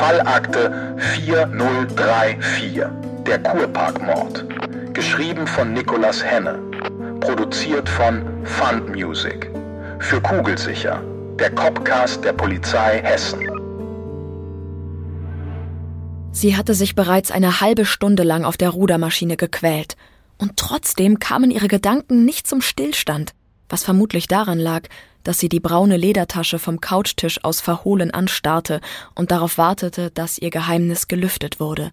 Fallakte 4034, der Kurparkmord. Geschrieben von Nicolas Henne. Produziert von Fund Music. Für Kugelsicher, der Copcast der Polizei Hessen. Sie hatte sich bereits eine halbe Stunde lang auf der Rudermaschine gequält. Und trotzdem kamen ihre Gedanken nicht zum Stillstand, was vermutlich daran lag, dass sie die braune Ledertasche vom Couchtisch aus verhohlen anstarrte und darauf wartete, dass ihr Geheimnis gelüftet wurde.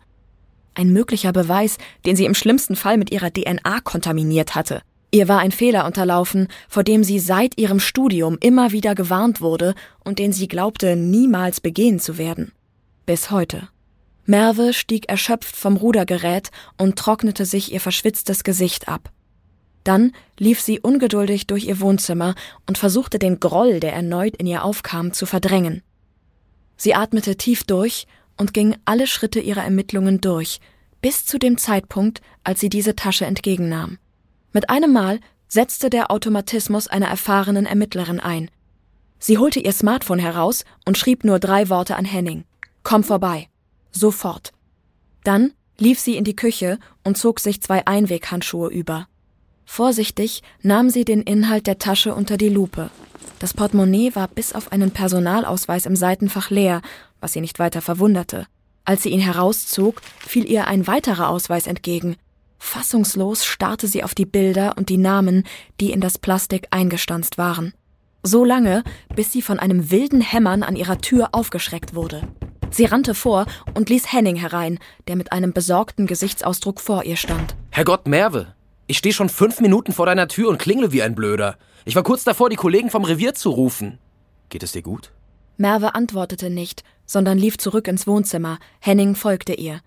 Ein möglicher Beweis, den sie im schlimmsten Fall mit ihrer DNA kontaminiert hatte. Ihr war ein Fehler unterlaufen, vor dem sie seit ihrem Studium immer wieder gewarnt wurde und den sie glaubte, niemals begehen zu werden. Bis heute. Merve stieg erschöpft vom Rudergerät und trocknete sich ihr verschwitztes Gesicht ab. Dann lief sie ungeduldig durch ihr Wohnzimmer und versuchte den Groll, der erneut in ihr aufkam, zu verdrängen. Sie atmete tief durch und ging alle Schritte ihrer Ermittlungen durch, bis zu dem Zeitpunkt, als sie diese Tasche entgegennahm. Mit einem Mal setzte der Automatismus einer erfahrenen Ermittlerin ein. Sie holte ihr Smartphone heraus und schrieb nur drei Worte an Henning. Komm vorbei. Sofort. Dann lief sie in die Küche und zog sich zwei Einweghandschuhe über. Vorsichtig nahm sie den Inhalt der Tasche unter die Lupe. Das Portemonnaie war bis auf einen Personalausweis im Seitenfach leer, was sie nicht weiter verwunderte. Als sie ihn herauszog, fiel ihr ein weiterer Ausweis entgegen. Fassungslos starrte sie auf die Bilder und die Namen, die in das Plastik eingestanzt waren. So lange, bis sie von einem wilden Hämmern an ihrer Tür aufgeschreckt wurde. Sie rannte vor und ließ Henning herein, der mit einem besorgten Gesichtsausdruck vor ihr stand. Herrgott, Merve, ich stehe schon fünf Minuten vor deiner Tür und klingle wie ein Blöder. Ich war kurz davor, die Kollegen vom Revier zu rufen. Geht es dir gut? Merve antwortete nicht, sondern lief zurück ins Wohnzimmer. Henning folgte ihr.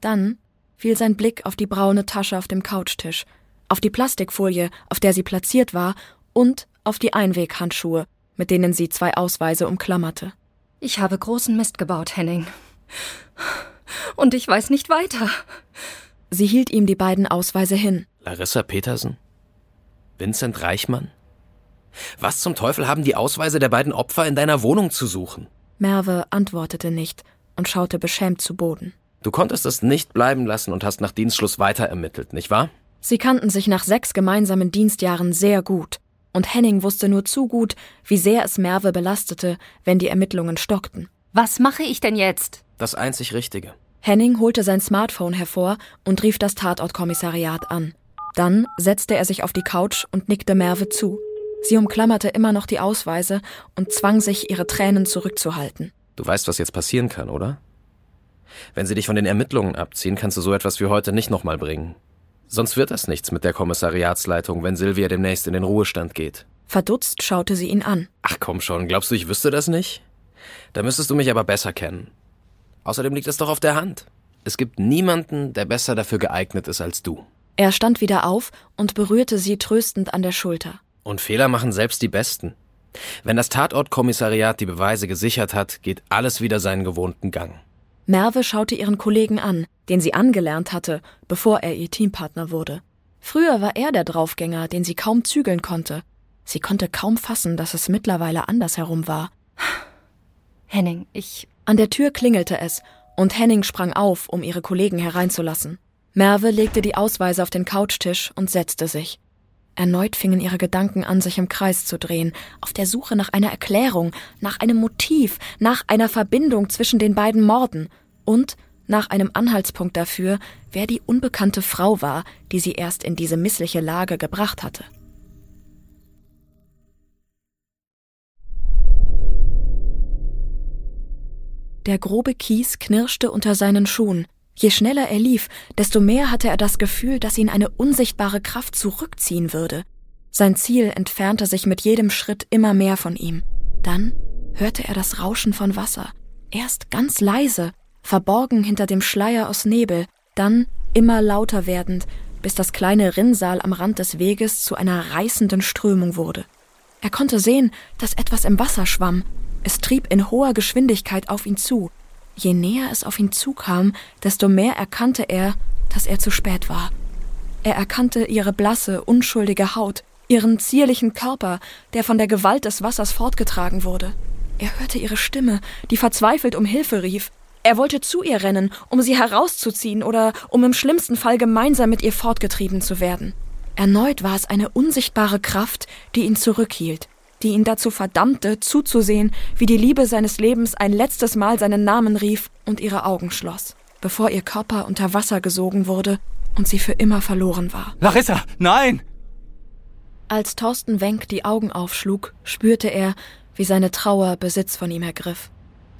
Dann fiel sein Blick auf die braune Tasche auf dem Couchtisch, auf die Plastikfolie, auf der sie platziert war, und auf die Einweghandschuhe, mit denen sie zwei Ausweise umklammerte. Ich habe großen Mist gebaut, Henning. Und ich weiß nicht weiter. Sie hielt ihm die beiden Ausweise hin. Larissa Petersen? Vincent Reichmann? Was zum Teufel haben die Ausweise der beiden Opfer in deiner Wohnung zu suchen? Merve antwortete nicht und schaute beschämt zu Boden. Du konntest es nicht bleiben lassen und hast nach Dienstschluss weiter ermittelt, nicht wahr? Sie kannten sich nach sechs gemeinsamen Dienstjahren sehr gut, und Henning wusste nur zu gut, wie sehr es Merve belastete, wenn die Ermittlungen stockten. Was mache ich denn jetzt? Das einzig Richtige. Henning holte sein Smartphone hervor und rief das Tatortkommissariat an. Dann setzte er sich auf die Couch und nickte Merve zu. Sie umklammerte immer noch die Ausweise und zwang sich, ihre Tränen zurückzuhalten. Du weißt, was jetzt passieren kann, oder? Wenn sie dich von den Ermittlungen abziehen, kannst du so etwas wie heute nicht nochmal bringen. Sonst wird das nichts mit der Kommissariatsleitung, wenn Silvia demnächst in den Ruhestand geht. Verdutzt schaute sie ihn an. Ach komm schon, glaubst du, ich wüsste das nicht? Da müsstest du mich aber besser kennen. Außerdem liegt es doch auf der Hand. Es gibt niemanden, der besser dafür geeignet ist als du. Er stand wieder auf und berührte sie tröstend an der Schulter. Und Fehler machen selbst die Besten. Wenn das Tatortkommissariat die Beweise gesichert hat, geht alles wieder seinen gewohnten Gang. Merve schaute ihren Kollegen an, den sie angelernt hatte, bevor er ihr Teampartner wurde. Früher war er der Draufgänger, den sie kaum zügeln konnte. Sie konnte kaum fassen, dass es mittlerweile andersherum war. Henning, ich. An der Tür klingelte es, und Henning sprang auf, um ihre Kollegen hereinzulassen. Merve legte die Ausweise auf den Couchtisch und setzte sich. Erneut fingen ihre Gedanken an, sich im Kreis zu drehen, auf der Suche nach einer Erklärung, nach einem Motiv, nach einer Verbindung zwischen den beiden Morden und nach einem Anhaltspunkt dafür, wer die unbekannte Frau war, die sie erst in diese missliche Lage gebracht hatte. Der grobe Kies knirschte unter seinen Schuhen, Je schneller er lief, desto mehr hatte er das Gefühl, dass ihn eine unsichtbare Kraft zurückziehen würde. Sein Ziel entfernte sich mit jedem Schritt immer mehr von ihm. Dann hörte er das Rauschen von Wasser. Erst ganz leise, verborgen hinter dem Schleier aus Nebel, dann immer lauter werdend, bis das kleine Rinnsal am Rand des Weges zu einer reißenden Strömung wurde. Er konnte sehen, dass etwas im Wasser schwamm. Es trieb in hoher Geschwindigkeit auf ihn zu. Je näher es auf ihn zukam, desto mehr erkannte er, dass er zu spät war. Er erkannte ihre blasse, unschuldige Haut, ihren zierlichen Körper, der von der Gewalt des Wassers fortgetragen wurde. Er hörte ihre Stimme, die verzweifelt um Hilfe rief. Er wollte zu ihr rennen, um sie herauszuziehen oder um im schlimmsten Fall gemeinsam mit ihr fortgetrieben zu werden. Erneut war es eine unsichtbare Kraft, die ihn zurückhielt, die ihn dazu verdammte, zuzusehen, wie die Liebe seines Lebens ein letztes Mal seinen Namen rief und ihre Augen schloss, bevor ihr Körper unter Wasser gesogen wurde und sie für immer verloren war. Larissa, nein! Als Thorsten Wenk die Augen aufschlug, spürte er, wie seine Trauer Besitz von ihm ergriff.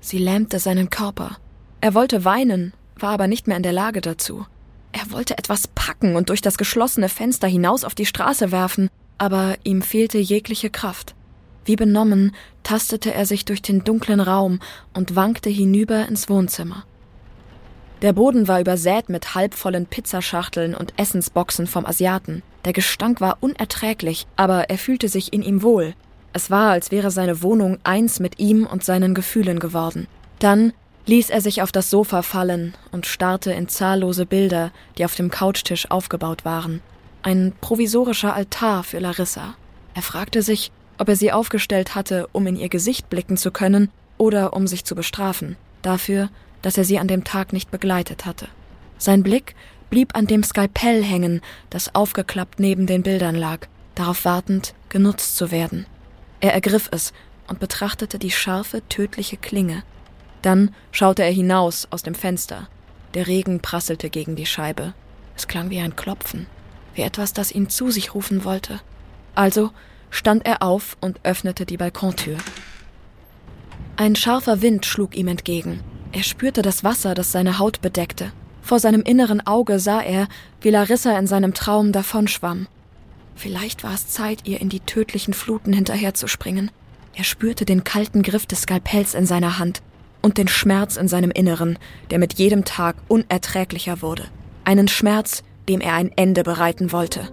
Sie lähmte seinen Körper. Er wollte weinen, war aber nicht mehr in der Lage dazu. Er wollte etwas packen und durch das geschlossene Fenster hinaus auf die Straße werfen, aber ihm fehlte jegliche Kraft. Wie benommen tastete er sich durch den dunklen Raum und wankte hinüber ins Wohnzimmer. Der Boden war übersät mit halbvollen Pizzaschachteln und Essensboxen vom Asiaten. Der Gestank war unerträglich, aber er fühlte sich in ihm wohl. Es war, als wäre seine Wohnung eins mit ihm und seinen Gefühlen geworden. Dann ließ er sich auf das Sofa fallen und starrte in zahllose Bilder, die auf dem Couchtisch aufgebaut waren. Ein provisorischer Altar für Larissa. Er fragte sich, ob er sie aufgestellt hatte, um in ihr Gesicht blicken zu können oder um sich zu bestrafen, dafür, dass er sie an dem Tag nicht begleitet hatte. Sein Blick blieb an dem Skalpell hängen, das aufgeklappt neben den Bildern lag, darauf wartend, genutzt zu werden. Er ergriff es und betrachtete die scharfe, tödliche Klinge. Dann schaute er hinaus aus dem Fenster. Der Regen prasselte gegen die Scheibe. Es klang wie ein Klopfen, wie etwas, das ihn zu sich rufen wollte. Also stand er auf und öffnete die Balkontür. Ein scharfer Wind schlug ihm entgegen. Er spürte das Wasser, das seine Haut bedeckte. Vor seinem inneren Auge sah er, wie Larissa in seinem Traum davonschwamm. Vielleicht war es Zeit, ihr in die tödlichen Fluten hinterherzuspringen. Er spürte den kalten Griff des Skalpells in seiner Hand und den Schmerz in seinem Inneren, der mit jedem Tag unerträglicher wurde. Einen Schmerz, dem er ein Ende bereiten wollte.